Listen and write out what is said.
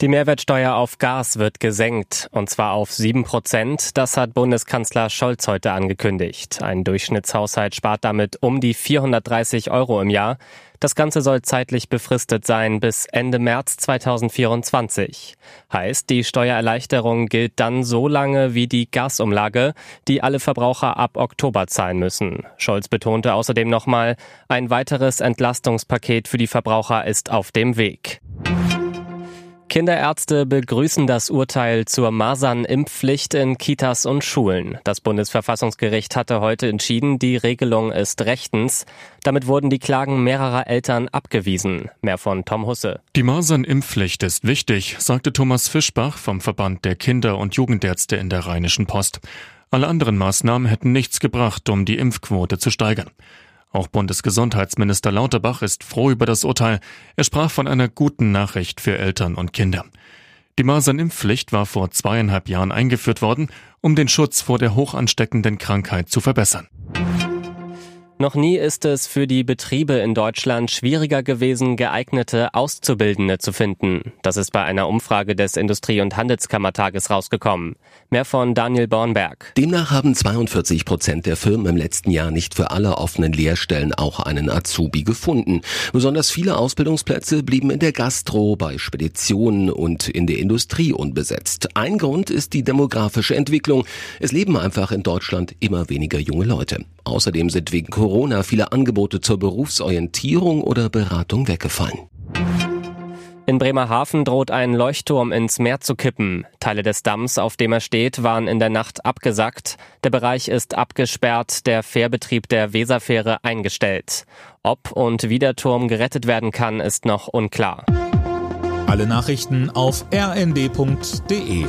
Die Mehrwertsteuer auf Gas wird gesenkt, und zwar auf 7 Prozent. Das hat Bundeskanzler Scholz heute angekündigt. Ein Durchschnittshaushalt spart damit um die 430 Euro im Jahr. Das Ganze soll zeitlich befristet sein bis Ende März 2024. Heißt, die Steuererleichterung gilt dann so lange wie die Gasumlage, die alle Verbraucher ab Oktober zahlen müssen. Scholz betonte außerdem nochmal, ein weiteres Entlastungspaket für die Verbraucher ist auf dem Weg. Kinderärzte begrüßen das Urteil zur Masernimpfpflicht in Kitas und Schulen. Das Bundesverfassungsgericht hatte heute entschieden, die Regelung ist rechtens. Damit wurden die Klagen mehrerer Eltern abgewiesen. Mehr von Tom Husse. Die Masernimpfpflicht ist wichtig, sagte Thomas Fischbach vom Verband der Kinder- und Jugendärzte in der Rheinischen Post. Alle anderen Maßnahmen hätten nichts gebracht, um die Impfquote zu steigern. Auch Bundesgesundheitsminister Lauterbach ist froh über das Urteil. Er sprach von einer guten Nachricht für Eltern und Kinder. Die Masernimpfpflicht war vor zweieinhalb Jahren eingeführt worden, um den Schutz vor der hochansteckenden Krankheit zu verbessern. Noch nie ist es für die Betriebe in Deutschland schwieriger gewesen, geeignete Auszubildende zu finden. Das ist bei einer Umfrage des Industrie- und Handelskammertages rausgekommen. Mehr von Daniel Bornberg. Demnach haben 42 Prozent der Firmen im letzten Jahr nicht für alle offenen Lehrstellen auch einen Azubi gefunden. Besonders viele Ausbildungsplätze blieben in der Gastro, bei Speditionen und in der Industrie unbesetzt. Ein Grund ist die demografische Entwicklung. Es leben einfach in Deutschland immer weniger junge Leute. Außerdem sind wegen Corona viele Angebote zur Berufsorientierung oder Beratung weggefallen. In Bremerhaven droht ein Leuchtturm ins Meer zu kippen. Teile des Damms, auf dem er steht, waren in der Nacht abgesackt. Der Bereich ist abgesperrt, der Fährbetrieb der Weserfähre eingestellt. Ob und wie der Turm gerettet werden kann, ist noch unklar. Alle Nachrichten auf rnd.de